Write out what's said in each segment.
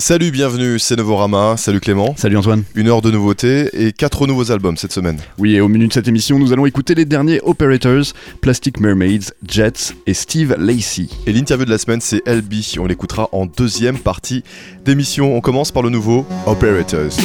Salut, bienvenue, c'est Novorama. Salut Clément. Salut Antoine. Une heure de nouveautés et quatre nouveaux albums cette semaine. Oui, et au menu de cette émission, nous allons écouter les derniers Operators, Plastic Mermaids, Jets et Steve Lacey. Et l'interview de la semaine, c'est LB. On l'écoutera en deuxième partie d'émission. On commence par le nouveau Operators.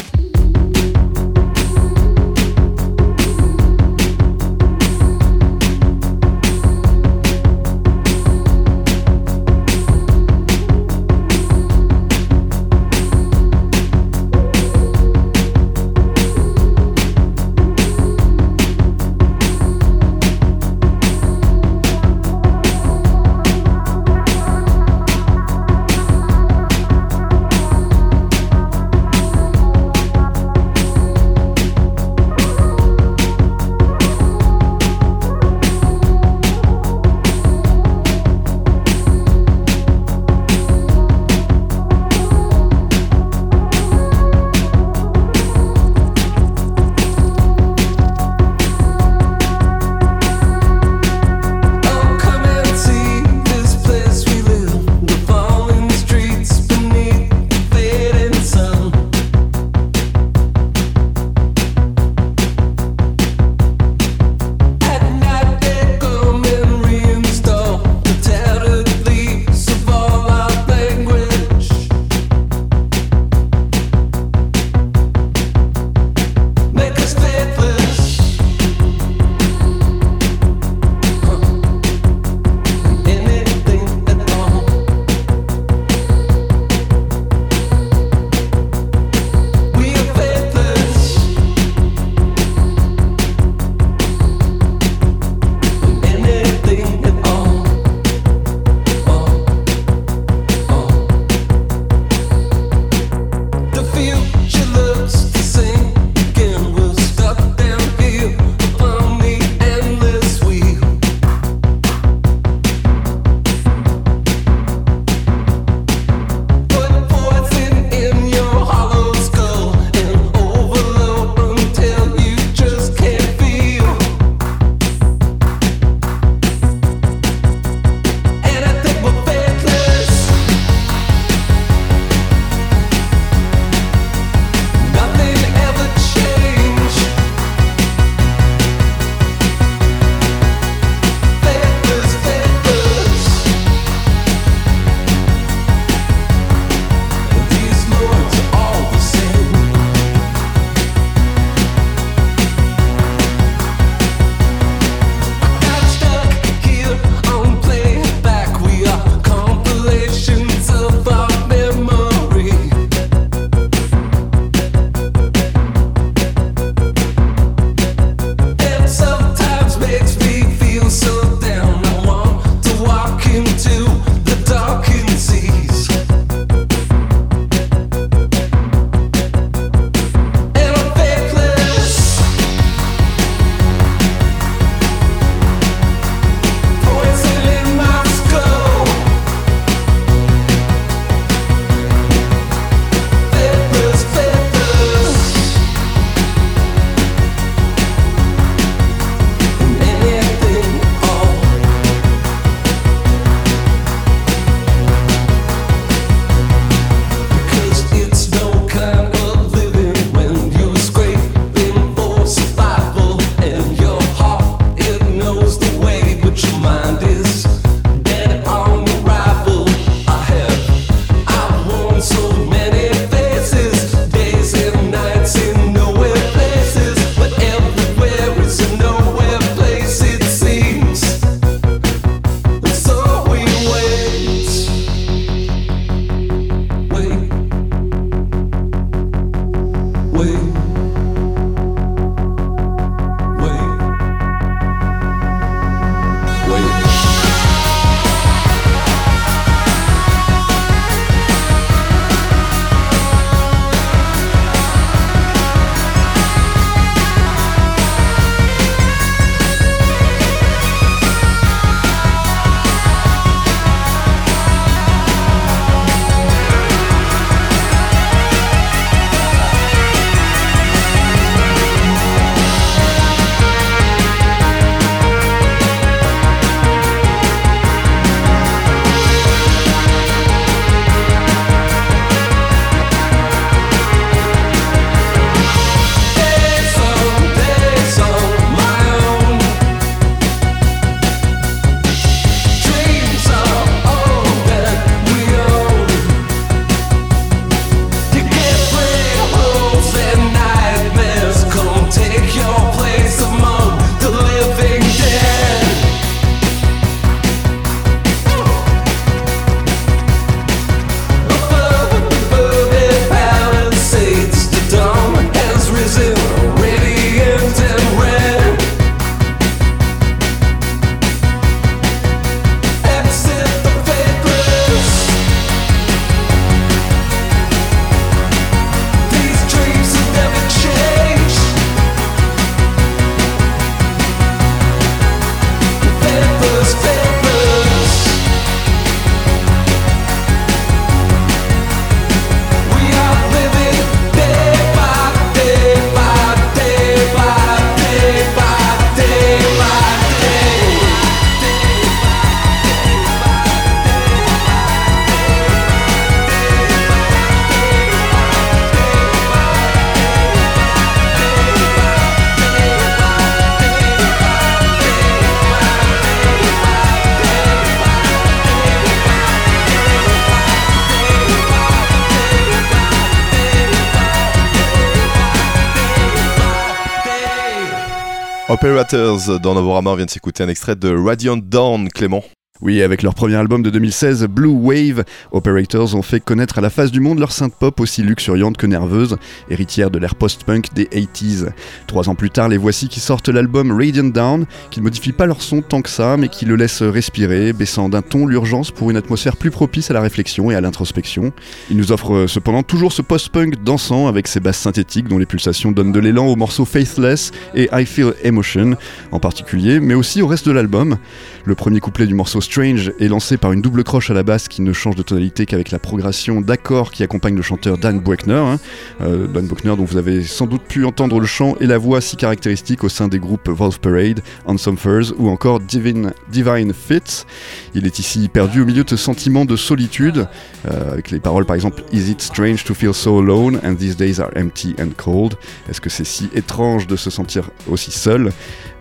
Dans Novorama, on vient de s'écouter un extrait de Radiant Dawn, Clément. Oui, avec leur premier album de 2016, Blue Wave, Operators ont fait connaître à la face du monde leur synth pop aussi luxuriante que nerveuse, héritière de l'ère post-punk des 80s. Trois ans plus tard, les voici qui sortent l'album Radiant Down, qui ne modifie pas leur son tant que ça, mais qui le laisse respirer, baissant d'un ton l'urgence pour une atmosphère plus propice à la réflexion et à l'introspection. Ils nous offrent euh, cependant toujours ce post-punk dansant avec ses basses synthétiques dont les pulsations donnent de l'élan aux morceaux Faithless et I Feel Emotion en particulier, mais aussi au reste de l'album. Le premier couplet du morceau Strange est lancé par une double croche à la basse qui ne change de tonalité qu'avec la progression d'accords qui accompagne le chanteur Dan Buechner. Hein. Euh, Dan Buechner dont vous avez sans doute pu entendre le chant et la voix si caractéristiques au sein des groupes Wolf Parade, Some Furs ou encore Divine, Divine Fits. Il est ici perdu au milieu de ce sentiment de solitude, euh, avec les paroles par exemple Is it strange to feel so alone and these days are empty and cold? Est-ce que c'est si étrange de se sentir aussi seul?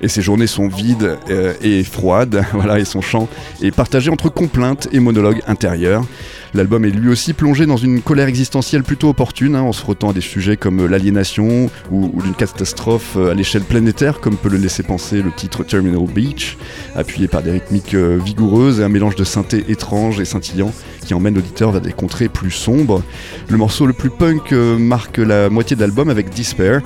Et ses journées sont vides euh, et froides, voilà, et son chant est partagé entre complaintes et monologues intérieurs. L'album est lui aussi plongé dans une colère existentielle plutôt opportune, hein, en se frottant à des sujets comme l'aliénation ou, ou une catastrophe euh, à l'échelle planétaire, comme peut le laisser penser le titre Terminal Beach, appuyé par des rythmiques euh, vigoureuses et un mélange de synthé étrange et scintillant qui emmène l'auditeur vers des contrées plus sombres. Le morceau le plus punk marque la moitié de l'album avec Despair,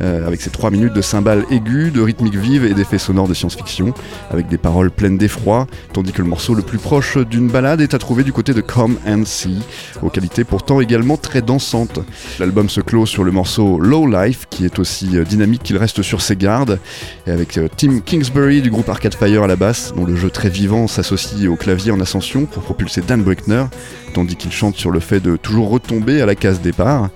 euh, avec ses 3 minutes de cymbales aiguës, de rythmiques vives et d'effets sonores de science-fiction, avec des paroles pleines d'effroi, tandis que le morceau le plus proche d'une balade est à trouver du côté de Come Aux qualités pourtant également très dansantes. L'album se clôt sur le morceau Low Life, qui est aussi euh, dynamique qu'il reste sur ses gardes, et avec euh, Tim Kingsbury du groupe Arcade Fire à la basse, dont le jeu très vivant s'associe au clavier en ascension pour propulser Dan Bruckner, tandis qu'il chante sur le fait de toujours retomber à la case départ.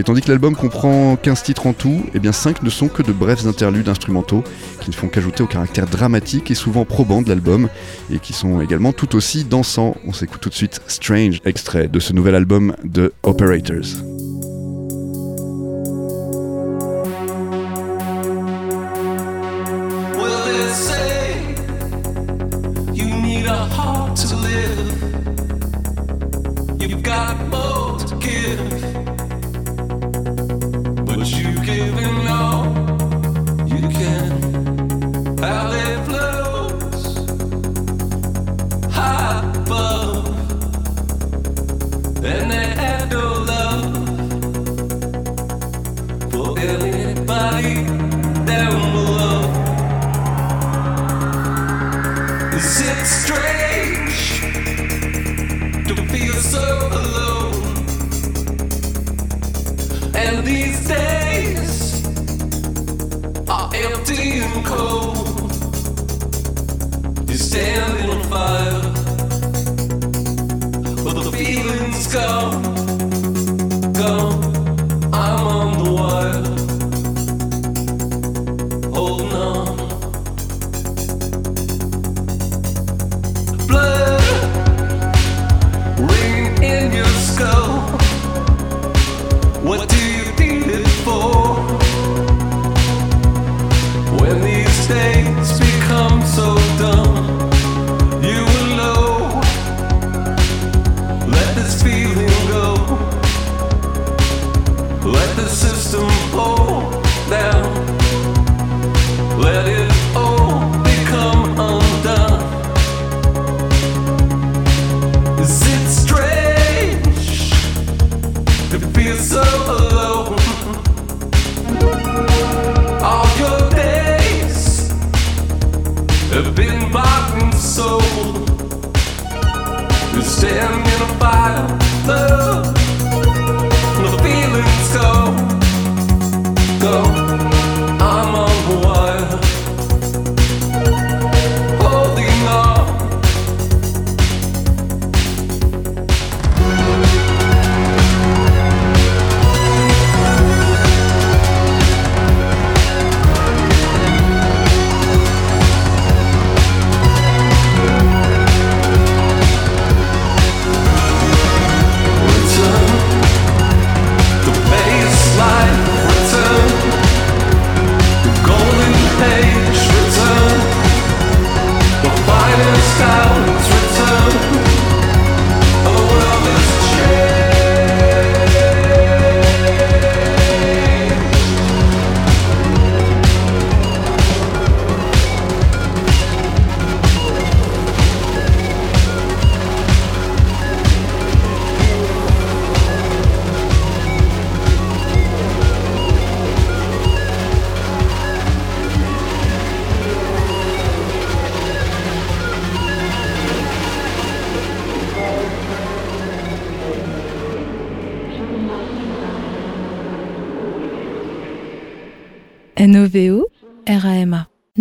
Et tandis que l'album comprend 15 titres en tout, et eh bien 5 ne sont que de brefs interludes instrumentaux qui ne font qu'ajouter au caractère dramatique et souvent probant de l'album et qui sont également tout aussi dansants. On s'écoute tout de suite Strange, extrait de ce nouvel album de Operators.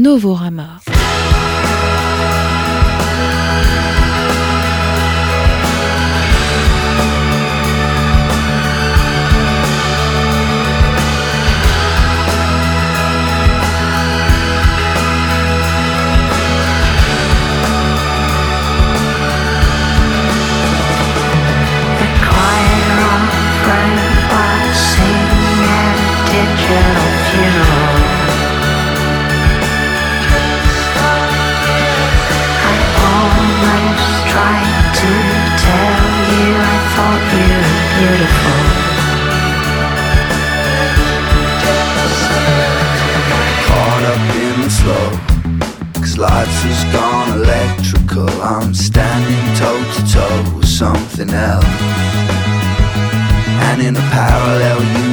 N-O-V-O-R-A-M-A. In a parallel universe,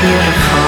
beautiful.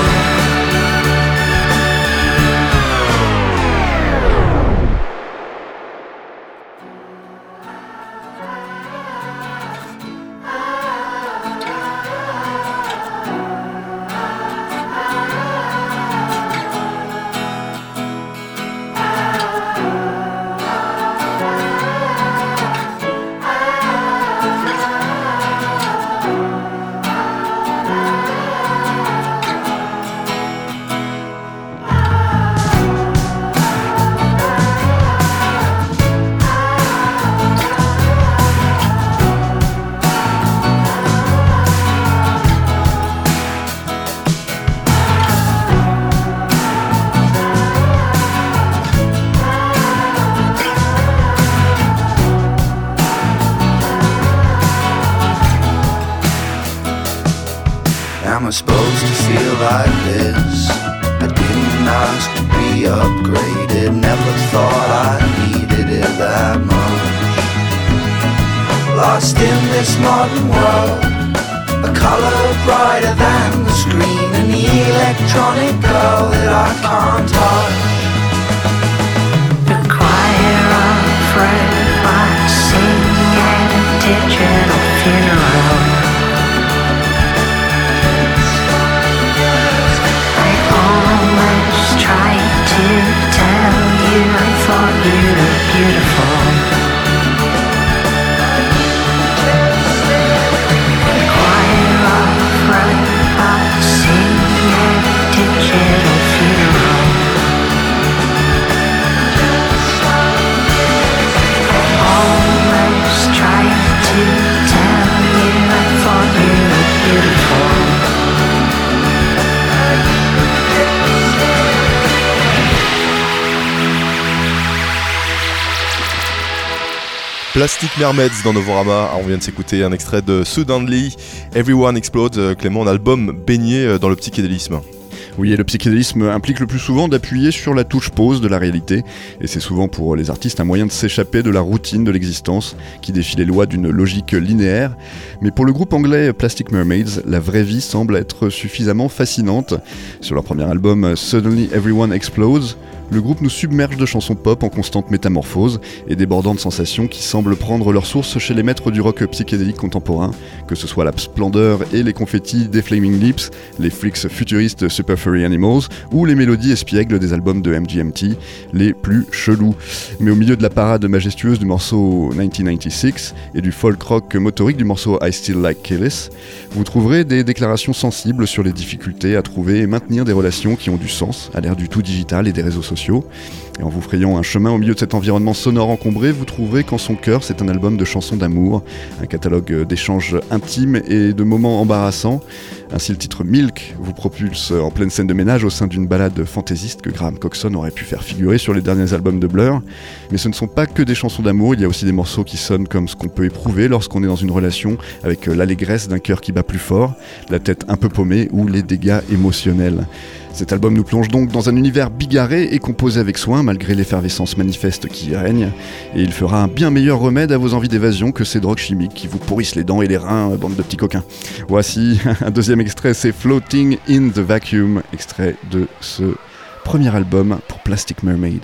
Plastic Mermaids dans Novorama. On vient de s'écouter un extrait de Suddenly Everyone Explodes. Euh, Clément, un album baigné euh, dans le psychédélisme. Oui, et le psychédélisme implique le plus souvent d'appuyer sur la touche pause de la réalité, et c'est souvent pour les artistes un moyen de s'échapper de la routine de l'existence qui défie les lois d'une logique linéaire. Mais pour le groupe anglais Plastic Mermaids, la vraie vie semble être suffisamment fascinante. Sur leur premier album Suddenly Everyone Explodes, le groupe nous submerge de chansons pop en constante métamorphose et débordantes sensations qui semblent prendre leur source chez les maîtres du rock psychédélique contemporain, que ce soit la splendeur et les confettis des Flaming Lips, les freaks futuristes Super Furry Animals ou les mélodies espiègles des albums de MGMT, les plus chelous. Mais au milieu de la parade majestueuse du morceau 1996 et du folk rock motorique du morceau I Still Like Killis, vous trouverez des déclarations sensibles sur les difficultés à trouver et maintenir des relations qui ont du sens à l'ère du tout digital et des réseaux sociaux Merci et en vous frayant un chemin au milieu de cet environnement sonore encombré, vous trouverez qu'en son cœur, c'est un album de chansons d'amour, un catalogue d'échanges intimes et de moments embarrassants. Ainsi, le titre Milk vous propulse en pleine scène de ménage au sein d'une balade fantaisiste que Graham Coxon aurait pu faire figurer sur les derniers albums de Blur. Mais ce ne sont pas que des chansons d'amour, il y a aussi des morceaux qui sonnent comme ce qu'on peut éprouver lorsqu'on est dans une relation avec l'allégresse d'un cœur qui bat plus fort, la tête un peu paumée ou les dégâts émotionnels. Cet album nous plonge donc dans un univers bigarré et composé avec soin malgré l'effervescence manifeste qui y règne, et il fera un bien meilleur remède à vos envies d'évasion que ces drogues chimiques qui vous pourrissent les dents et les reins, bande de petits coquins. Voici un deuxième extrait, c'est Floating in the Vacuum, extrait de ce premier album pour Plastic Mermaids.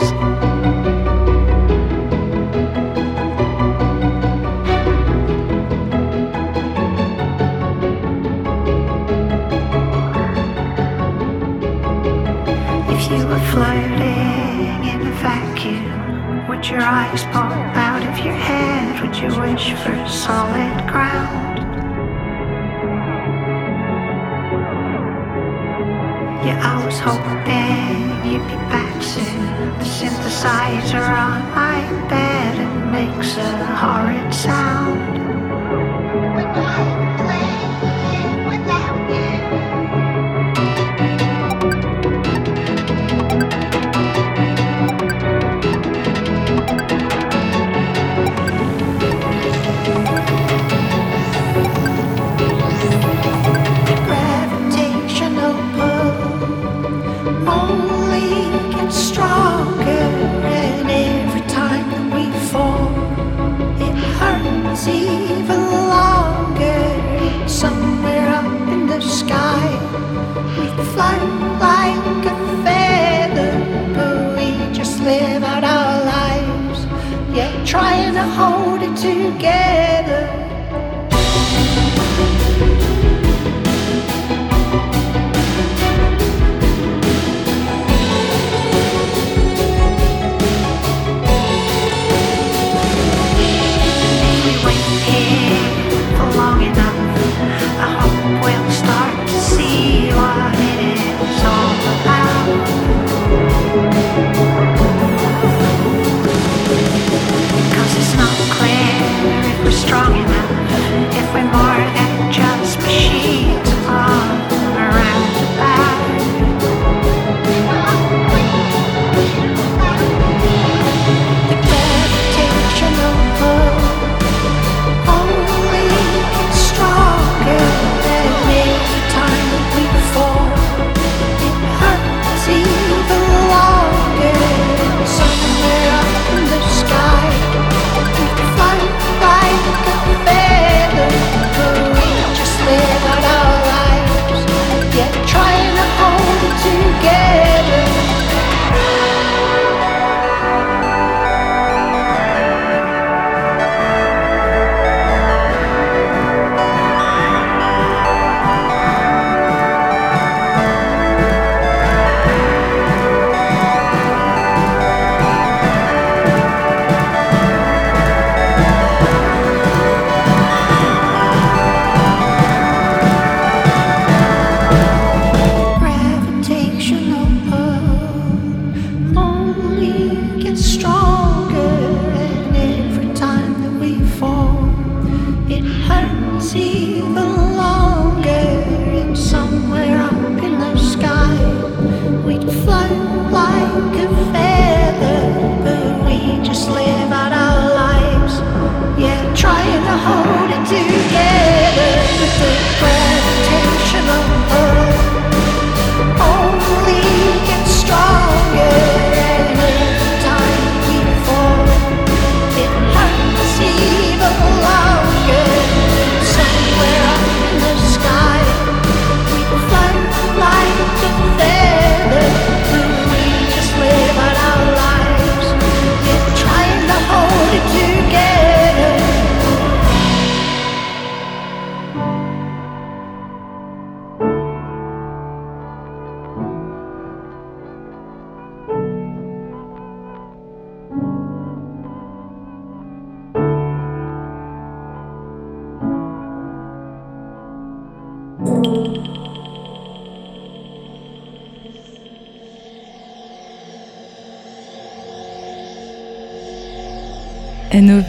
Your eyes pop out of your head? Would you wish for solid ground? Yeah, I was hoping you'd be back soon. The synthesizer on my bed it makes a horrid sound.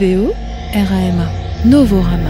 N-O-V-O R-A-M-A. Novorama.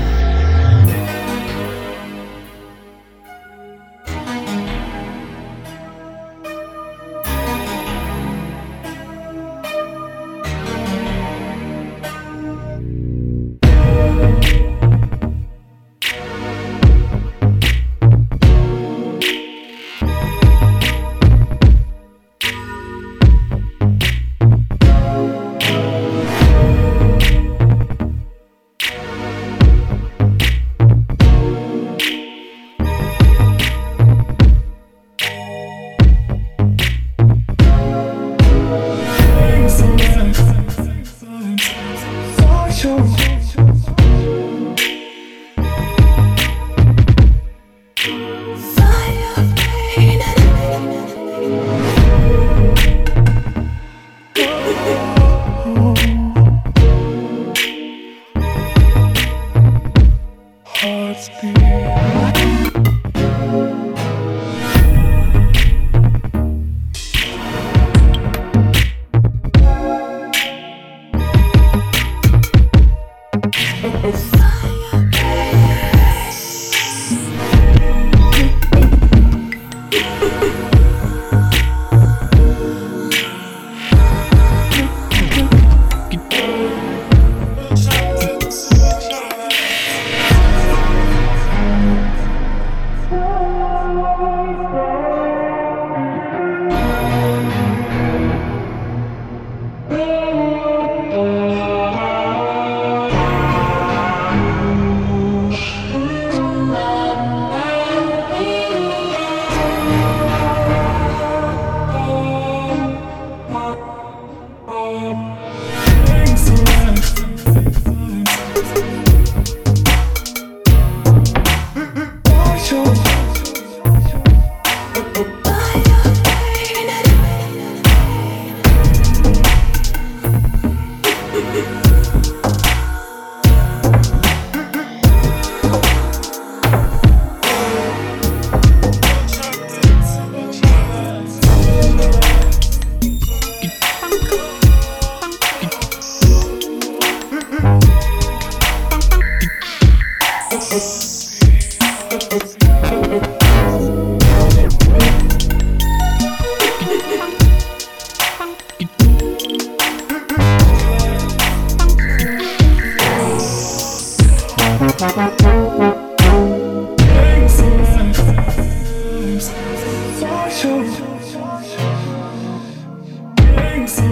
Music.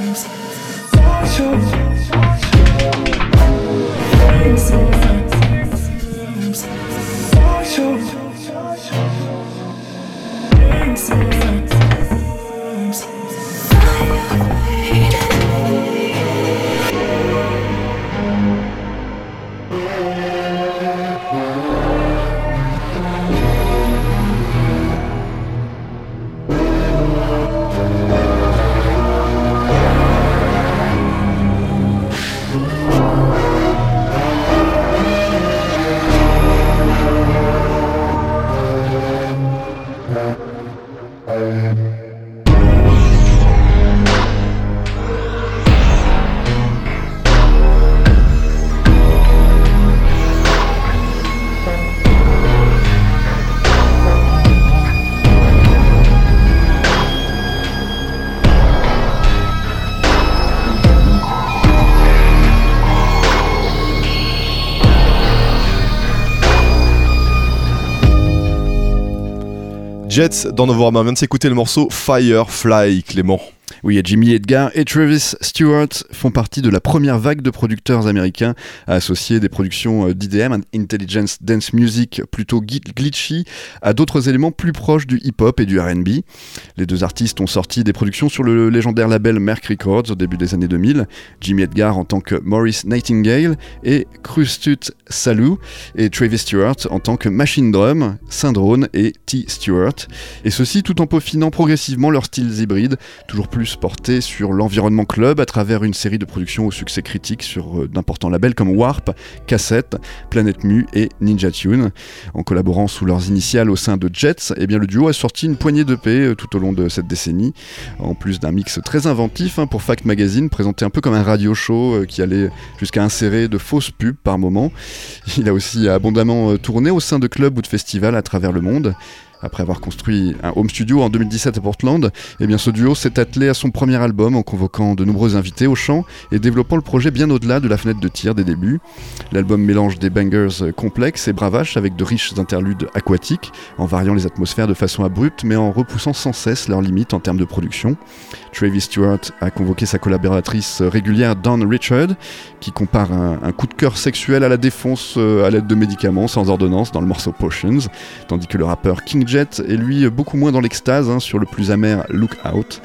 Music. Jets dans Novorama. On vient de s'écouter le morceau Firefly, Clément. Oui, Jimmy Edgar et Travis Stewart font partie de la première vague de producteurs américains à associer des productions euh, d'IDM, Intelligence Dance Music plutôt glitchy, à d'autres éléments plus proches du hip-hop et du RB. Les deux artistes ont sorti des productions sur le légendaire label Merck Records au début des années 2000, Jimmy Edgar en tant que Maurice Nightingale et Krustut Salou, et Travis Stewart en tant que Machine Drum, Syndrome et T. Stewart, et ceci tout en peaufinant progressivement leurs styles hybrides, toujours plus porté sur l'environnement club à travers une série de productions au succès critique sur euh, d'importants labels comme Warp, Cassette, Planet Mu et Ninja Tune. En collaborant sous leurs initiales au sein de Jets, eh bien, le duo a sorti une poignée de paix euh, tout au long de cette décennie, en plus d'un mix très inventif hein, pour Fact Magazine, présenté un peu comme un radio show euh, qui allait jusqu'à insérer de fausses pubs par moment. Il a aussi abondamment tourné au sein de clubs ou de festivals à travers le monde. Après avoir construit un home studio en 2017 à Portland, eh bien ce duo s'est attelé à son premier album en convoquant de nombreux invités au chant et développant le projet bien au-delà de la fenêtre de tir des débuts. L'album mélange des bangers complexes et bravaches avec de riches interludes aquatiques, en variant les atmosphères de façon abrupte mais en repoussant sans cesse leurs limites en termes de production. Travis Stewart a convoqué sa collaboratrice régulière Dawn Richard, qui compare un, coup de cœur sexuel à la défonce euh, à l'aide de médicaments sans ordonnance dans le morceau Potions, tandis que le rappeur King Est lui beaucoup moins dans l'extase hein, sur le plus amer Look Out,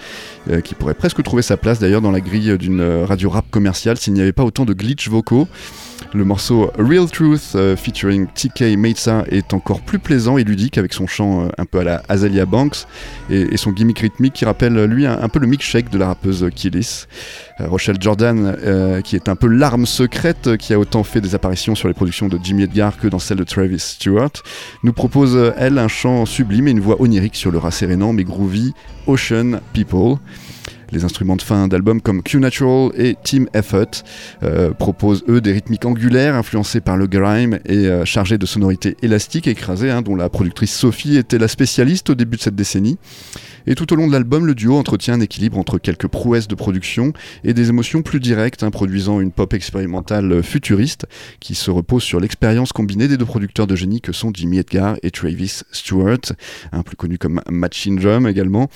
euh, qui pourrait presque trouver sa place d'ailleurs dans la grille d'une radio rap commerciale s'il n'y avait pas autant de glitch vocaux. Le morceau Real Truth euh, featuring TK Mesa est encore plus plaisant et ludique avec son chant euh, un peu à la Azalea Banks et, son gimmick rythmique qui rappelle lui un, peu le shake de la rappeuse Killis. Euh, Rochelle Jordan, qui est un peu l'arme secrète qui a autant fait des apparitions sur les productions de Jimmy Edgar que dans celles de Travis Stewart, nous propose elle un chant sublime et une voix onirique sur le rassérénant mais groovy Ocean People. Les instruments de fin d'album comme Q-Natural et Team Effort euh, proposent eux des rythmiques angulaires influencés par le grime et euh, chargés de sonorités élastiques écrasées, hein, dont la productrice Sophie était la spécialiste au début de cette décennie. Et tout au long de l'album, le duo entretient un équilibre entre quelques prouesses de production et des émotions plus directes, hein, produisant une pop expérimentale futuriste qui se repose sur l'expérience combinée des deux producteurs de génie que sont Jimmy Edgar et Travis Stewart, un plus connu comme Machine Drum également,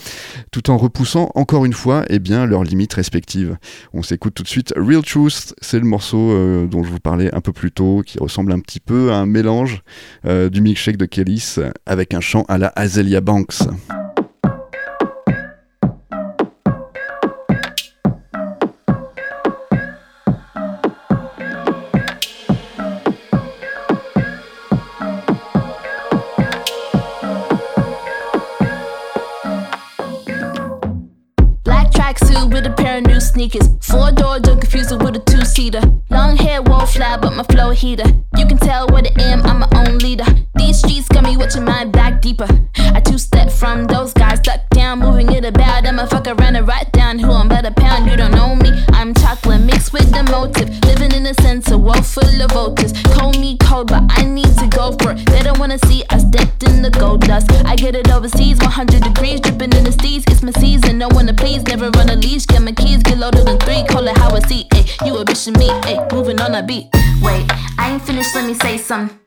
tout en repoussant encore une fois eh bien, leurs limites respectives. On s'écoute tout de suite Real Truth, c'est le morceau euh, dont je vous parlais un peu plus tôt, qui ressemble un petit peu à un mélange euh, du milkshake de Kellys avec un chant à la Azealia Banks. Sneakers. Four door, don't confuse it with a two seater. Long hair, won't fly, but my flow heater. You can tell what I am, I'm my own leader. These streets got me watching my back deeper. I two step from those guys, duck down, moving it about. I'm a fuck around and write down who I'm to pound. You don't know me, I'm chocolate mixed with the motive. World full of voters. Call me cold, but I need to go for it. They don't wanna see us decked in the gold dust. I get it overseas, 100 degrees, dripping in the steez. It's my season, no one to please, never run a leash. Get my keys, get loaded in three, call it how I see. Ayy, you a bitch and me, ayy, moving on a beat. Wait, I ain't finished, let me say some.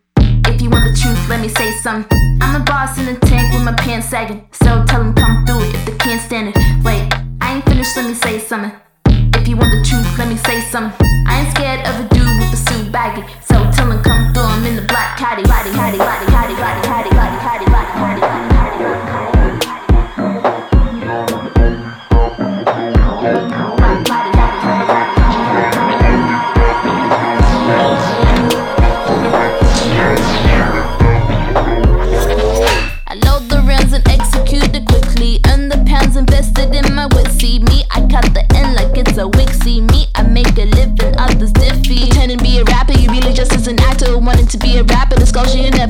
If you want the truth, let me say some. I'm a boss in a tank with my pants sagging. So tell them come through it if they can't stand it. Wait, I ain't finished, let me say something. If you want the truth, let me say something. I ain't scared of a dude with a suit baggy. So tell him come through him in the black caddy, body, caddy, body, caddy, caddy.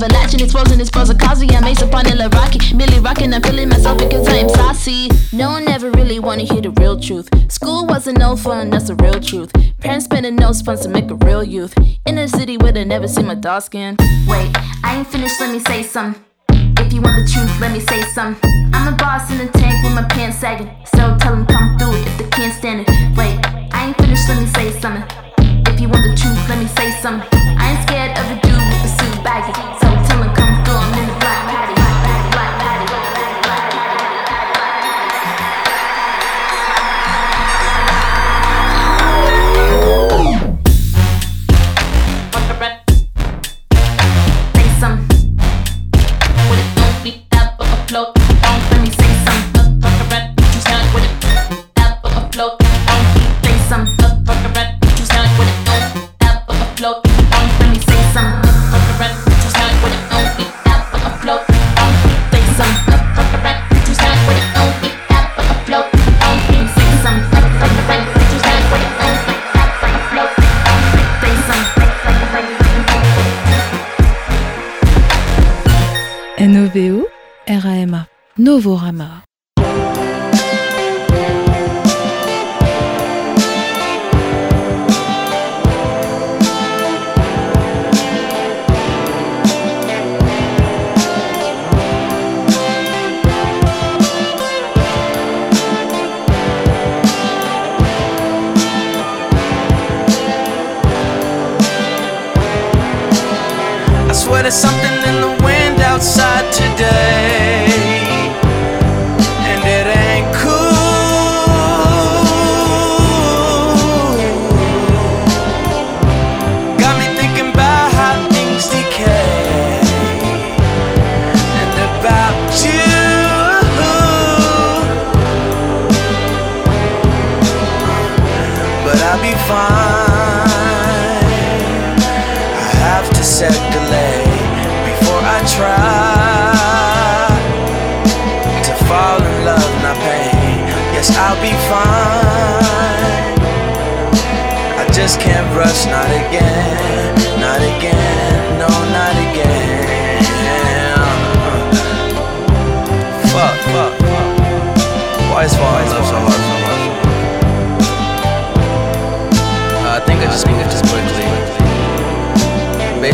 Latching, it's frozen, it's frozen. Cosby, I'm ace upon a Rocky. Millie rocking, I'm feeling myself because I am saucy. No one ever really wanna hear the real truth. School wasn't no fun, that's the real truth. Parents spending no funds to make a real youth. In a city where they never see my dark skin. Wait, I ain't finished, let me say something. If you want the truth, let me say some. I'm a boss in a tank with my pants sagging. So tell them come through if they can't stand it. Wait, I ain't finished, let me say something. If you want the truth, let me say some. I ain't scared of a dude with a suit baggy. Novorama. There's something in the wind outside today.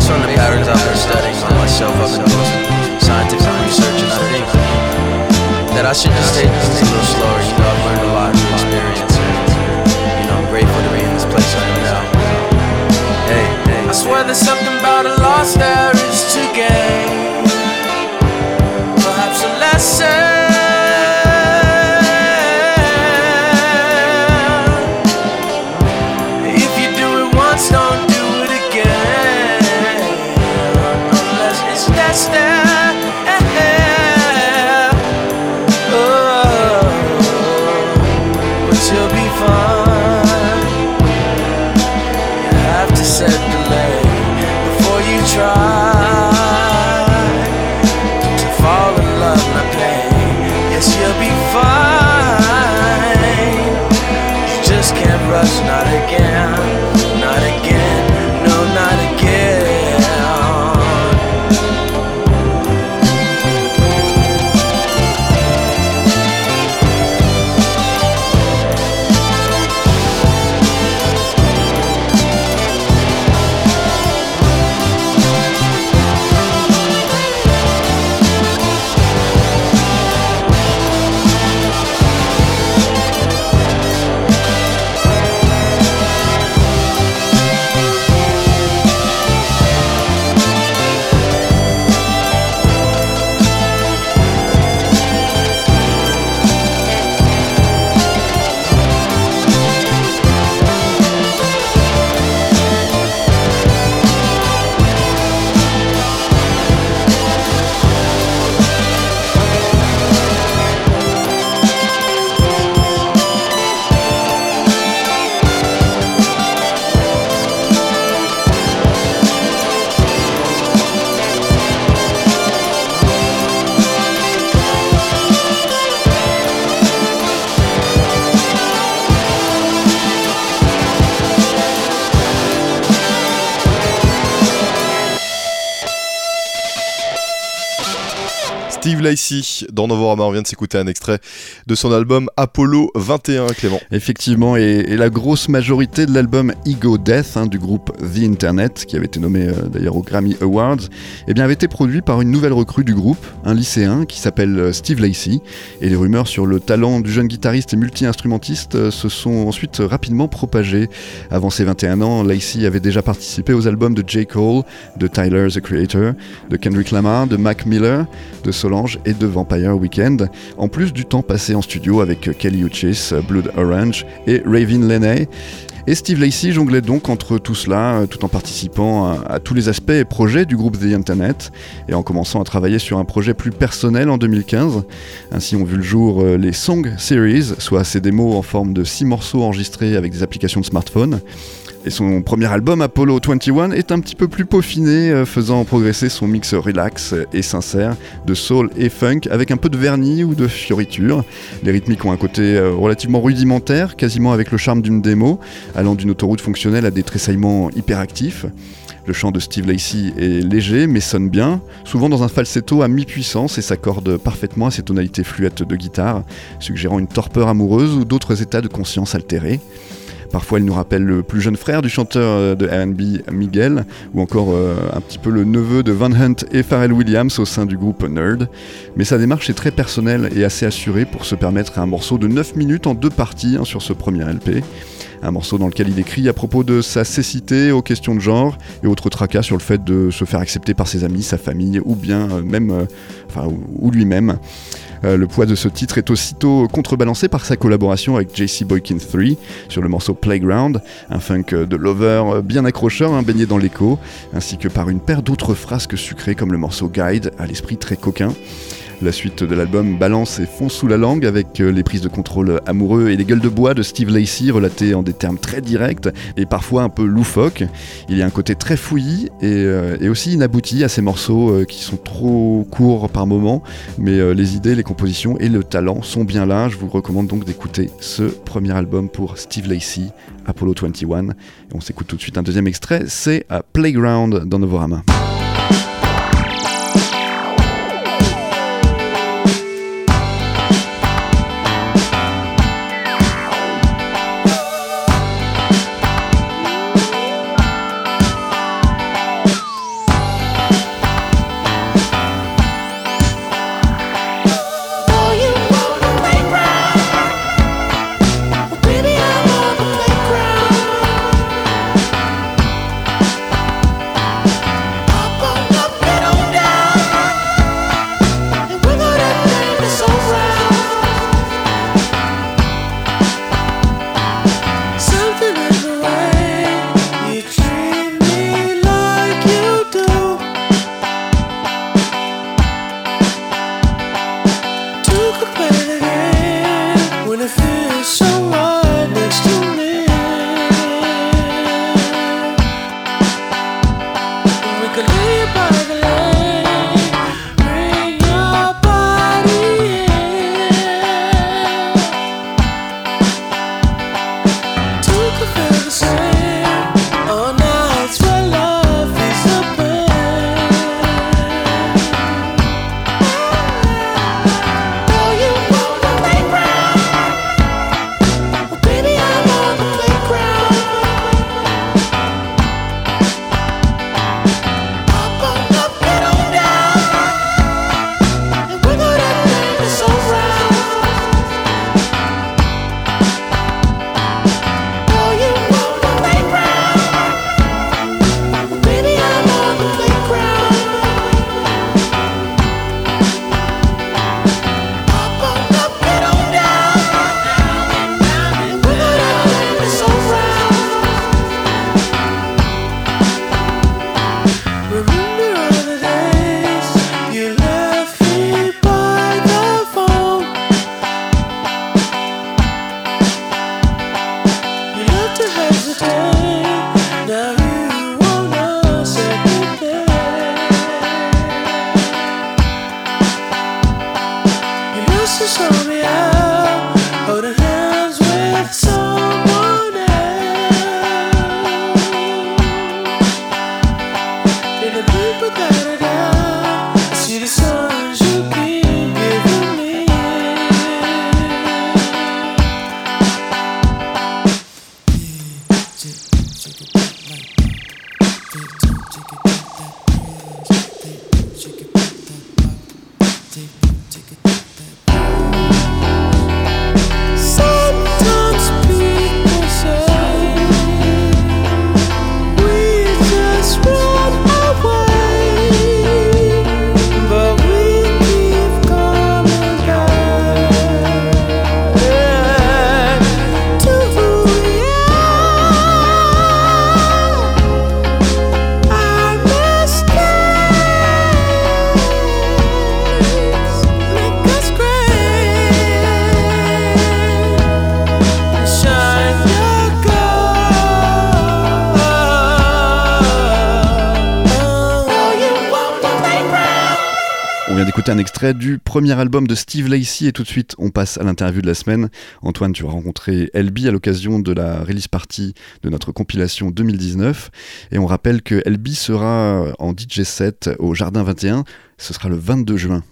Based on the patterns I've been studying on myself, I've been doing scientific research, and I think that I should just take things a little slower. You know, I've learned a lot through experience, you know, I'm grateful to be in this place am now. Hey, hey. I swear there's something about a loss there is to gain. Lacey dans Novorama, on vient de s'écouter un extrait de son album Apollo 21, Clément. Effectivement, et, et la grosse majorité de l'album Ego Death hein, du groupe The Internet, qui avait été nommé euh, d'ailleurs aux Grammy Awards, eh bien, avait été produit par une nouvelle recrue du groupe, un lycéen qui s'appelle euh, Steve Lacey. Et les rumeurs sur le talent du jeune guitariste et multi-instrumentiste euh, se sont ensuite rapidement propagées. Avant ses 21 ans, Lacey avait déjà participé aux albums de J. Cole, de Tyler the Creator, de Kendrick Lamar, de Mac Miller, de Solange et de Vampire Weekend, en plus du temps passé en studio avec Kelly Uchis, Blood Orange et Raven Leney. Et Steve Lacey jonglait donc entre tout cela, euh, tout en participant à, tous les aspects et projets du groupe The Internet, et en commençant à travailler sur un projet plus personnel en 2015. Ainsi ont vu le jour euh, les Song Series, soit ces démos en forme de 6 morceaux enregistrés avec des applications de smartphone. Et son premier album, Apollo 21, est un petit peu plus peaufiné, euh, faisant progresser son mix relax et sincère de soul et funk avec un peu de vernis ou de fioriture. Les rythmiques ont un côté euh, relativement rudimentaire, quasiment avec le charme d'une démo, allant d'une autoroute fonctionnelle à des tressaillements hyperactifs. Le chant de Steve Lacey est léger mais sonne bien, souvent dans un falsetto à mi-puissance et s'accorde parfaitement à ses tonalités fluettes de guitare, suggérant une torpeur amoureuse ou d'autres états de conscience altérés. Parfois, il nous rappelle le plus jeune frère du chanteur euh, de RB, Miguel, ou encore euh, un petit peu le neveu de Van Hunt et Pharrell Williams au sein du groupe Nerd. Mais sa démarche est très personnelle et assez assurée pour se permettre un morceau de 9 minutes en deux parties hein, sur ce premier LP. Un morceau dans lequel il écrit à propos de sa cécité aux questions de genre et autres tracas sur le fait de se faire accepter par ses amis, sa famille ou bien euh, même, ou lui-même. Euh, le poids de ce titre est aussitôt contrebalancé par sa collaboration avec JC Boykin 3 sur le morceau Playground, un funk de lover bien accrocheur, hein, baigné dans l'écho, ainsi que par une paire d'autres frasques sucrées comme le morceau Guide, à l'esprit très coquin. La suite de l'album balance et fond sous la langue avec euh, les prises de contrôle amoureux et les gueules de bois de Steve Lacey relatées en des termes très directs et parfois un peu loufoques. Il y a un côté très fouillis et, euh, aussi inabouti à ces morceaux euh, qui sont trop courts par moment, mais les idées, les compositions et le talent sont bien là. Je vous recommande donc d'écouter ce premier album pour Steve Lacey, Apollo 21. Et on s'écoute tout de suite un deuxième extrait, c'est Playground dans Novorama. D'écouter un extrait du premier album de Steve Lacey et tout de suite on passe à l'interview de la semaine. Antoine, tu as rencontré LB à l'occasion de la release party de notre compilation 2019 et on rappelle que LB sera en DJ set au Jardin 21, ce sera le 22 juin.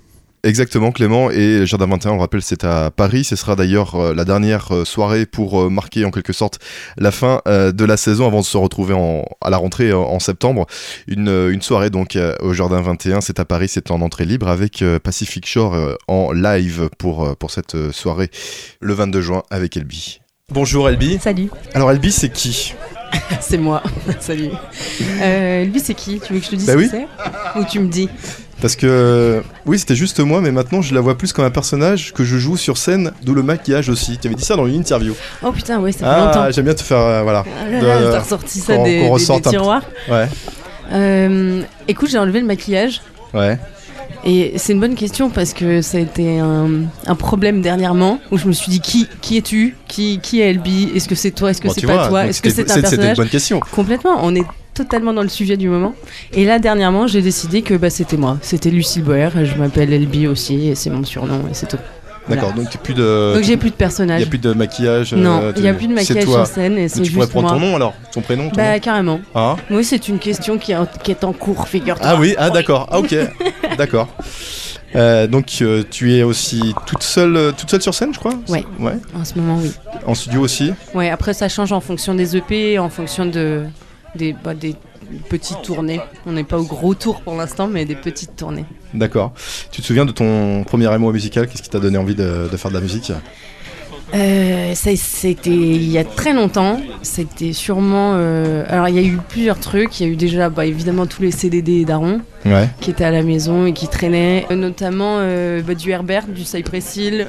Exactement Clément. Et Jardin 21 on le rappelle c'est à Paris. Ce sera d'ailleurs euh, la dernière euh, soirée pour euh, marquer en quelque sorte la fin de la saison avant de se retrouver en, à la rentrée en septembre. Une, une soirée donc au Jardin 21 c'est à Paris c'est en entrée libre avec Pacific Shore en live pour, pour cette soirée le 22 juin avec Elbi Bonjour Elbi Salut. Alors Elbi c'est qui? C'est moi, salut. Euh, Elbi c'est qui? Tu veux que je te dise bah qui oui. c'est? Ou tu me dis? Parce que oui, c'était juste moi, mais maintenant je la vois plus comme un personnage que je joue sur scène, d'où le maquillage aussi. Tu avais dit ça dans une interview. Oh putain, ouais, ça fait longtemps. Ah, j'aime bien te faire euh, voilà. Ah là de- là, T'as ressorti ça qu'on- des, qu'on des- ressorte des un peu. tiroirs. Ouais, Euh, écoute, j'ai enlevé le maquillage. ouais. Et c'est une bonne question parce que ça a été un, un problème dernièrement où je me suis dit qui, qui es-tu? Qui, qui est Elbi Est-ce que c'est toi? Est-ce que Bon, c'est pas vois, toi? Est-ce que c'est un C'était une personnage? bonne question. Complètement, on est totalement dans le sujet du moment. Et là, dernièrement, j'ai décidé que bah, c'était moi. C'était Lucille Boer, je m'appelle Elbi aussi, et c'est mon surnom, et c'est tout. D'accord, donc plus de. Donc j'ai plus de Il personnage. n'y a plus de maquillage. Non, euh, il n'y a plus de maquillage sur scène, et tu pourrais prendre moi. ton nom alors Ton prénom ton Bah nom carrément. Ah, Oui, c'est une question qui, est- qui est en cours, figure-toi. ah oui, ah d'accord, ah ok, d'accord. Euh, donc euh, tu es aussi toute seule, euh, toute seule sur scène, je crois Ouais. Ouais. En ce moment, oui. En studio aussi. Ouais, après ça change en fonction des EP, en fonction de des, bah, des petites tournées. On n'est pas au gros tour pour l'instant, mais des petites tournées. D'accord. Tu te souviens de ton premier amour musical? Qu'est-ce qui t'a donné envie de faire de la musique? Euh, ça, c'était il y a très longtemps. C'était sûrement. euh, Alors, il y a eu plusieurs trucs. Il y a eu déjà, bah, évidemment, tous les CDD Ouais. qui étaient à la maison et qui traînaient, Euh, notamment euh, bah, du Herbert, du Cypress Hill,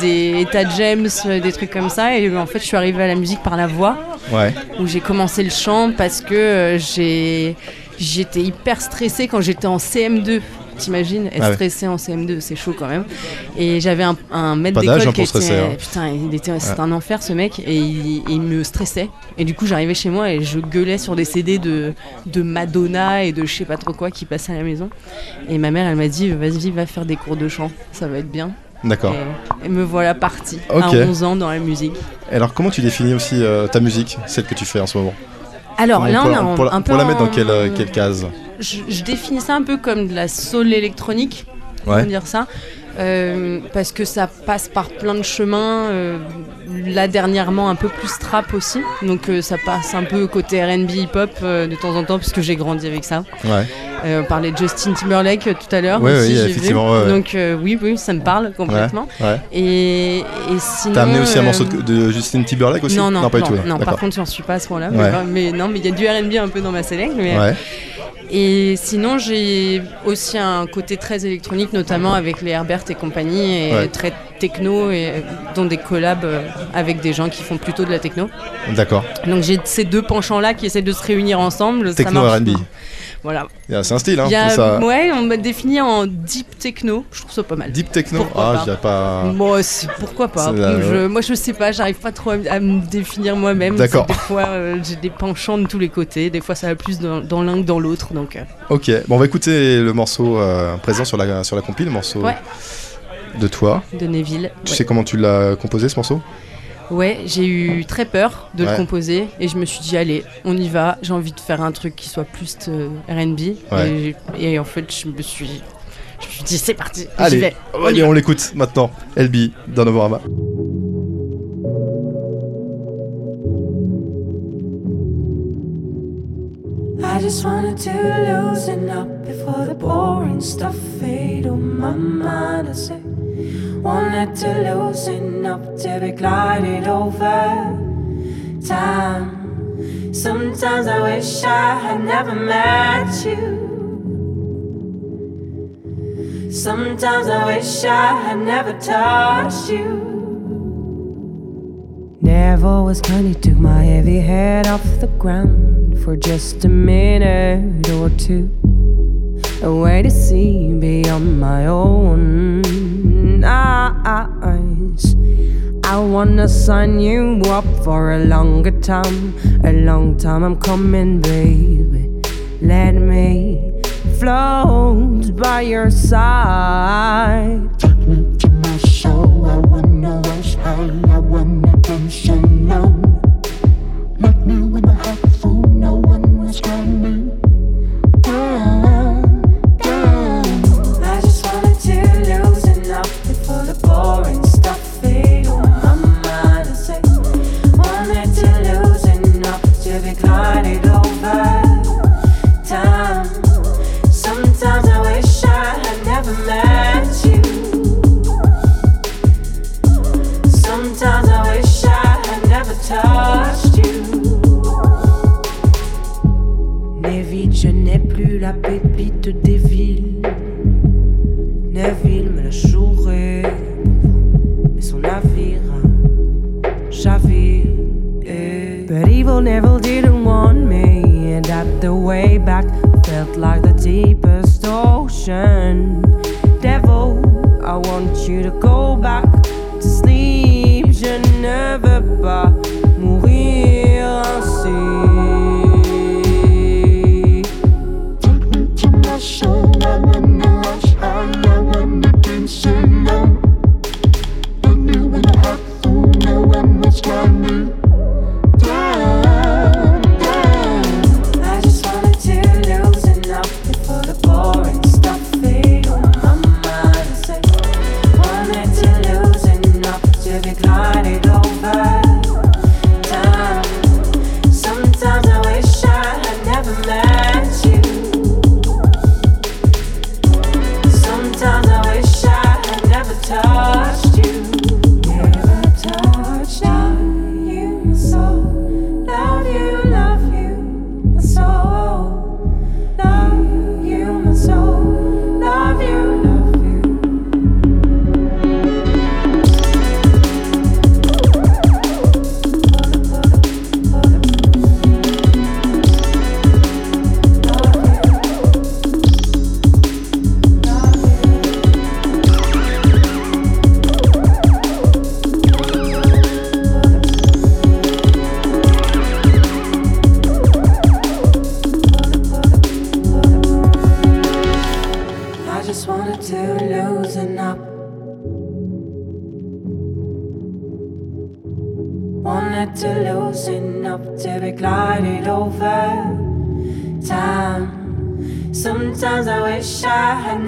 des Etta James, des trucs comme ça. Et en fait, je suis arrivée à la musique par la voix. Ouais. où j'ai commencé le chant parce que j'ai j'étais hyper stressée quand j'étais en CM2. T'imagines être Ah ouais. stressée en CM2, c'est chaud quand même. Et j'avais un, un maître d'école hein, qui était hein. putain, il était c'était un enfer ce mec et il, il me stressait. Et du coup, j'arrivais chez moi et je gueulais sur des CD de de Madonna et de je sais pas trop quoi qui passaient à la maison. Et ma mère, elle m'a dit vas-y, va faire des cours de chant, ça va être bien. D'accord. Et, et me voilà partie Ok. à 11 ans dans la musique. Alors comment tu définis aussi euh, ta musique, celle que tu fais en ce moment? Alors là, pour, on a un, peu pour la mettre dans quelle, euh, quelle case? Je, je définis ça un peu comme de la soul électronique, on Ouais. dire ça, euh, parce que ça passe par plein de chemins. euh, là dernièrement un peu plus trap aussi, donc euh, ça passe un peu côté R&B hip-hop de temps en temps puisque j'ai grandi avec ça. Ouais. On parlait de Justin Timberlake tout à l'heure Ouais, aussi, oui, vu. effectivement, ouais. Donc oui, oui, ça me parle complètement. Ouais. Et, et sinon. T'as amené aussi un morceau de, de Justin Timberlake aussi non, non, pas non, du tout. non, par contre, j'en suis pas à ce point-là. Mais, mais non, mais il y a du R&B un peu dans ma sélection. Mais. Et sinon, j'ai aussi un côté très électronique, notamment avec les Herbert et compagnie, et Ouais. très techno, et dont des collabs euh, avec des gens qui font plutôt de la techno. D'accord. Donc j'ai ces deux penchants-là qui essaient de se réunir ensemble. Techno R&B. Voilà. Yeah, C'est un style, hein. Il y a- ça... Ouais, on m'a défini en deep techno. Je trouve ça pas mal. Deep techno Pourquoi Ah, pas. Moi, pourquoi pas la- je, Moi, je sais pas, j'arrive pas trop à, à me définir moi-même. D'accord. Des fois, euh, j'ai des penchants de tous les côtés. Des fois, ça va plus dans, dans l'un que dans l'autre. Donc, euh, Ok, bon, on va écouter le morceau euh, présent sur la, sur la compile, le morceau Ouais. de toi. de Neville. Tu ouais. sais comment tu l'as composé ce morceau? Ouais, j'ai eu très peur de Ouais. le composer et je me suis dit allez, on y va. J'ai envie de faire un truc qui soit plus euh, R&B Ouais. et, et en fait je me suis, je me suis dit c'est parti, Allez, vais. On allez, on l'écoute maintenant. LB dans I just wanted to loosen up before the boring stuff fade on my mind. I say, wanted to loosen up till we glided over time. Sometimes I wish I had never met you. Sometimes I wish I had never touched you. Never was kind, you took my heavy head off the ground for just a minute or two. A way to see beyond my own eyes. I wanna sign you up for a longer time, a long time I'm coming, baby. Let me float by your side. I never met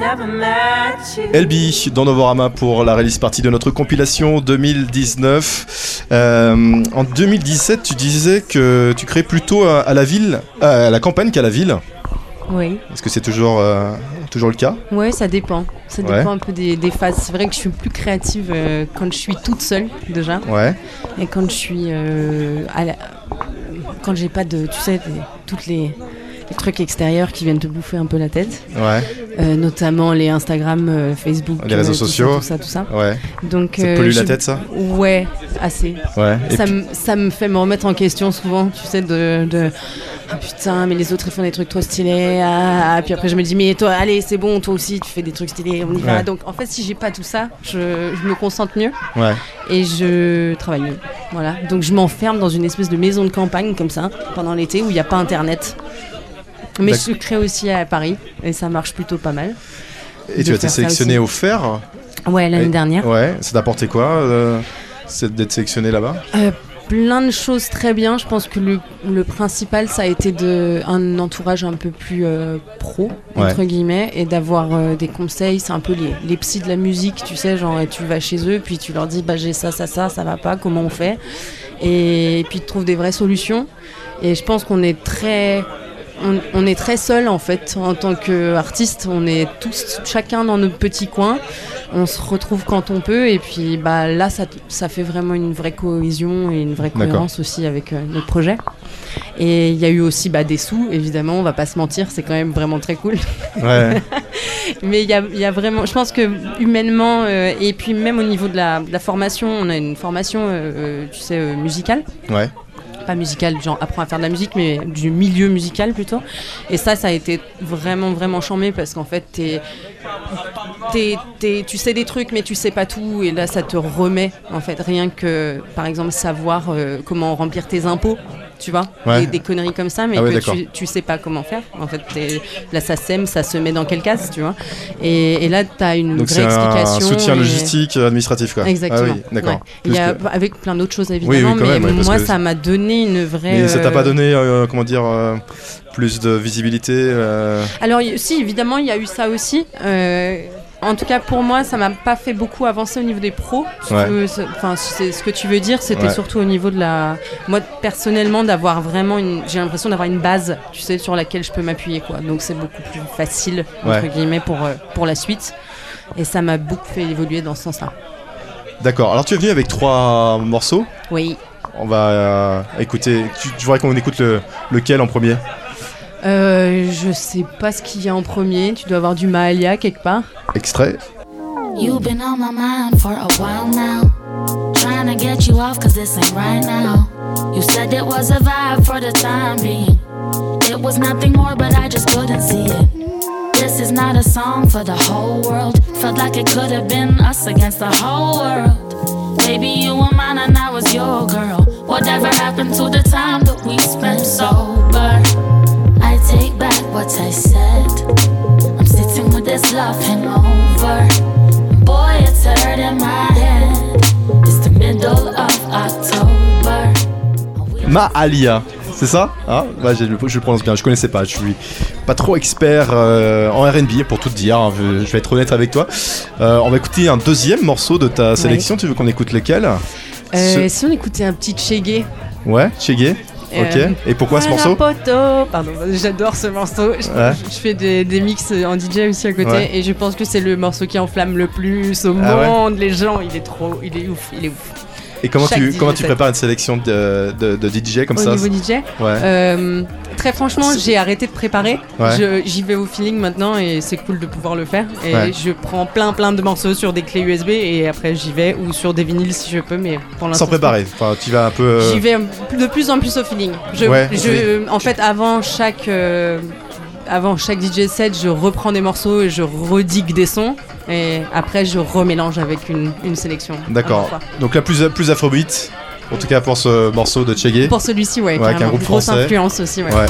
I had never met you. LB dans Novorama pour la release partie de notre compilation 2019. Euh, en 2017, tu disais que tu créais plutôt à, à la ville, à la campagne qu'à la ville. Oui. Est-ce que c'est toujours, euh, toujours le cas? Ouais, ça dépend. Ça Ouais. dépend un peu des, des phases. C'est vrai que je suis plus créative euh, quand je suis toute seule déjà, Ouais. et quand je suis euh, à la- quand j'ai pas de, tu sais, toutes les, les trucs extérieurs qui viennent te bouffer un peu la tête, Ouais. Euh, notamment les Instagram, euh, Facebook, Les réseaux tout ça, sociaux. tout ça, tout ça. Ouais. Donc Ça te euh, pollue la tête, ça Ouais, assez. Ouais. Ça puis- me, ça me fait me remettre en question souvent, tu sais, de, de ah putain, mais les autres ils font des trucs trop stylés. Ah, ah. puis après je me dis, mais toi, allez, c'est bon, toi aussi tu fais des trucs stylés, on y va. Ouais. Donc en fait, si j'ai pas tout ça, je, je me concentre mieux ouais. et je travaille mieux. Voilà. Donc je m'enferme dans une espèce de maison de campagne comme ça pendant l'été où il n'y a pas internet. Mais crée aussi à Paris et ça marche plutôt pas mal. Et tu as été sélectionné au fer Ouais, l'année Et- dernière. Ouais. Ça t'a apporté quoi euh, c'est d'être sélectionné là-bas Euh, plein de choses très bien. Je pense que le, le principal, ça a été de, un entourage un peu plus euh, pro, Ouais. entre guillemets, et d'avoir euh, des conseils. C'est un peu les, les psys de la musique, tu sais, genre, et tu vas chez eux, puis tu leur dis, bah, j'ai ça, ça, ça, ça va pas, comment on fait? Et, puis ils te trouvent des vraies solutions. Et je pense qu'on est très. On, on est très seul en fait en tant qu'artiste. On est tous chacun dans notre petit coin. On se retrouve quand on peut et puis bah là ça, ça fait vraiment une vraie cohésion et une vraie cohérence aussi avec euh, notre projet. Et il y a eu aussi bah, des sous évidemment. On va pas se mentir, c'est quand même vraiment très cool. Ouais. Mais il y a, il y a vraiment, je pense que humainement euh, et puis même au niveau de la, de la formation, on a une formation, euh, euh, tu sais, musicale Ouais. Pas musical, genre apprends à faire de la musique, mais du milieu musical plutôt. Et ça, ça a été vraiment, vraiment chambé parce qu'en fait, t'es, t'es- t'es- tu sais des trucs, mais tu sais pas tout. Et là, ça te remet, en fait, rien que, par exemple, savoir euh, comment remplir tes impôts. Tu vois, Ouais. des, des conneries comme ça, mais Ah ouais, que tu, tu sais pas comment faire. En fait, là, ça sème, ça se met dans quelle case, tu vois. Et, et là, tu as une Donc vraie c'est un explication. soutien et- logistique euh, administratif quoi. Exactement. Ah oui, d'accord. ouais. Que- avec plein d'autres choses évidemment, quand mais même, moi que- ça m'a donné une vraie. Mais ça t'a pas euh, donné euh, comment dire euh, plus de visibilité euh, Alors si évidemment il y a eu ça aussi. Euh, en tout cas pour moi ça m'a pas fait beaucoup avancer au niveau des pros. Ouais. c'est- Enfin c'est ce que tu veux dire c'était Ouais. surtout au niveau de la. Moi personnellement d'avoir vraiment une. J'ai l'impression d'avoir une base tu sais sur laquelle je peux m'appuyer quoi. Donc c'est beaucoup plus facile entre Ouais. guillemets pour euh, pour la suite. Et ça m'a beaucoup fait évoluer dans ce sens-là. D'accord. Alors tu es venu avec trois morceaux. Oui. On va euh, écouter. Tu, tu voudrais qu'on écoute le, lequel en premier? Euh, je sais pas ce qu'il y a en premier. Tu dois avoir du Mahalia quelque part. Extrait. You've been on my mind for a while now. Trying to get you off, cause this ain't right now. You said it was a vibe for the time being. It was nothing more, but I just couldn't see it. This is not a song for the whole world. Felt like it could have been us against the whole world. Maybe you were mine and I was your girl. Whatever happened to the time that we spent sober? Take back what I said. I'm sitting with this love hangover. Boy, it's hurting my head. It's the middle of October. Maalia. C'est ça? Hein ouais, je, je le prononce bien, je connaissais pas, je suis pas trop expert euh, en RB pour tout te dire, hein, je, je vais être honnête avec toi. Euh, on va écouter un deuxième morceau de ta sélection, tu veux qu'on écoute lequel? Euh, Ce- Si on écoutait un petit Chege. Ouais, Chege Ok, Euh, et pourquoi ce morceau poto. Pardon, j'adore ce morceau. Je, Ouais. je fais des, des mix en DJ aussi à côté Ouais. et je pense que c'est le morceau qui enflamme le plus au Ah ouais monde. Les gens, il est trop, il est ouf, il est ouf. Et comment Chaque tu, DJ comment tu set. prépares une sélection de, de, de DJ comme au ça niveau DJ, Ouais. euh, très franchement, j'ai arrêté de préparer. Ouais. J'y vais au feeling maintenant et c'est cool de pouvoir le faire. Et Ouais. je prends plein plein de morceaux sur des clés USB et après j'y vais ou sur des vinyles si je peux, mais pour l'instant. Sans préparer, enfin tu vas un peu... euh, J'y vais de plus en plus au feeling. Je, Ouais, je- en fait, avant chaque, euh, avant chaque DJ set, je reprends des morceaux et je redigue des sons. Et après, je remélange avec une, une sélection. D'accord. Donc là plus, plus afrobeat, en tout cas pour ce morceau de Chege. Pour celui-ci, ouais. Ouais, avec un groupe Grosse français. influence aussi, ouais. Ouais.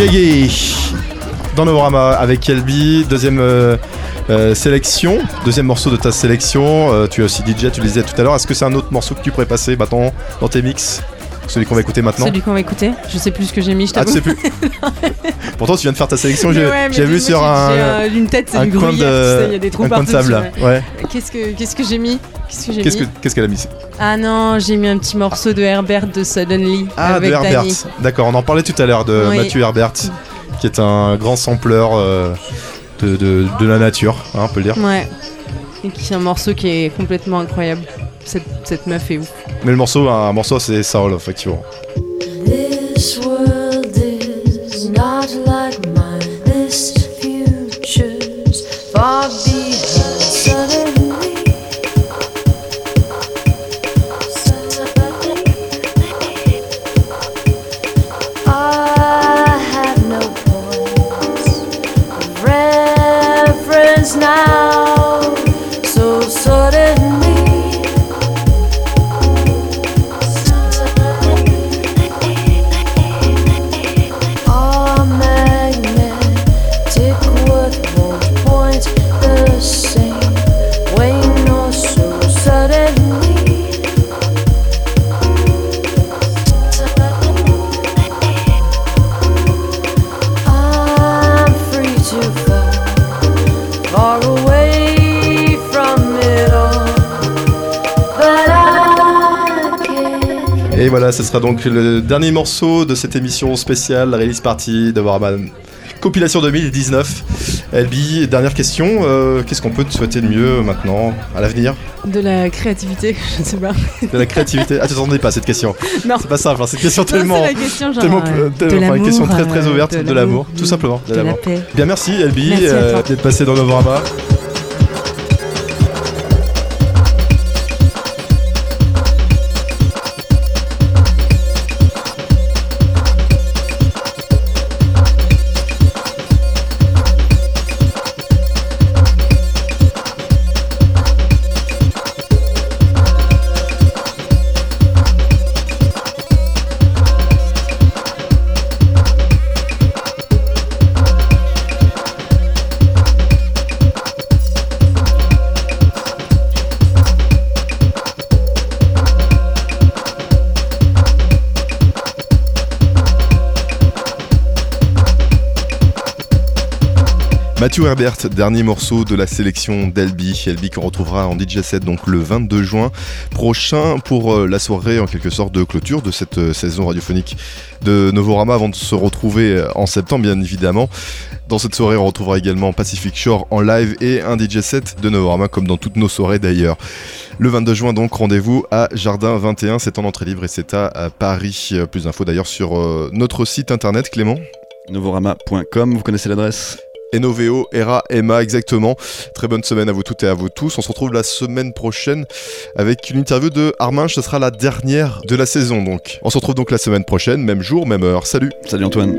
Chege dans Novorama avec Kelby, deuxième euh, euh, sélection, deuxième morceau de ta sélection. Euh, tu es aussi DJ, tu le disais tout à l'heure. Est-ce que c'est un autre morceau que tu pourrais passer maintenant dans tes mix? Celui qu'on va écouter maintenant Celui qu'on va écouter, je sais plus ce que j'ai mis, je Ah, tu sais plus Pourtant, tu viens de faire ta sélection. J'ai ouais, vu moi, sur j'ai- un, une tête, un coin gruyère, tu sais, il y de, a des trous un coin de partout sable. dessus, Ouais. Qu'est-ce que qu'est-ce que j'ai mis? Qu'est-ce que j'ai qu'elle a mis? Ah non, j'ai mis un petit morceau de Herbert de Suddenly Ah, avec de Herbert. D'accord, on en parlait tout à l'heure de Oui. Mathieu Herbert, qui est un grand sampleur euh, de, de- de la nature, hein, on peut le dire. Ouais. Et qui est un morceau qui est complètement incroyable. Cette, cette meuf est ouf. Mais le morceau, un morceau, c'est Soul, effectivement. This world is not like sera donc le dernier morceau de cette émission spéciale, la release party de Warman compilation 2019. Elbi, dernière question, euh, qu'est-ce qu'on peut te souhaiter de mieux maintenant, à l'avenir? De la créativité, je ne sais pas. De la créativité Ah, tu t'attendais pas à cette question Non. C'est pas simple, hein, cette question tellement... c'est la question, genre, Tellement, euh, tellement- enfin, une question très très euh, ouverte, de l'amour, tout simplement, de De la paix. Bien merci Elbi euh, d'être passé dans Novorama. Mathieu Herbert, dernier morceau de la sélection d'Elbi. Elbi qu'on retrouvera en DJ set donc le 22 juin prochain pour euh, la soirée en quelque sorte de clôture de cette euh, saison radiophonique de Novorama avant de se retrouver euh, en septembre bien évidemment. Dans cette soirée on retrouvera également Pacific Shore en live et un DJ set de Novorama comme dans toutes nos soirées d'ailleurs. Le 22 juin donc rendez-vous à Jardin 21, c'est en entrée libre et c'est à, Paris. Plus d'infos d'ailleurs sur notre site internet Clément. Novorama.com, vous connaissez l'adresse? Enoveo, Era, Emma, exactement. Très bonne semaine à vous toutes et à vous tous. On se retrouve la semaine prochaine avec une interview de Armin. Ce sera la dernière de la saison donc. On se retrouve donc la semaine prochaine, même jour, même heure. Salut Salut Antoine.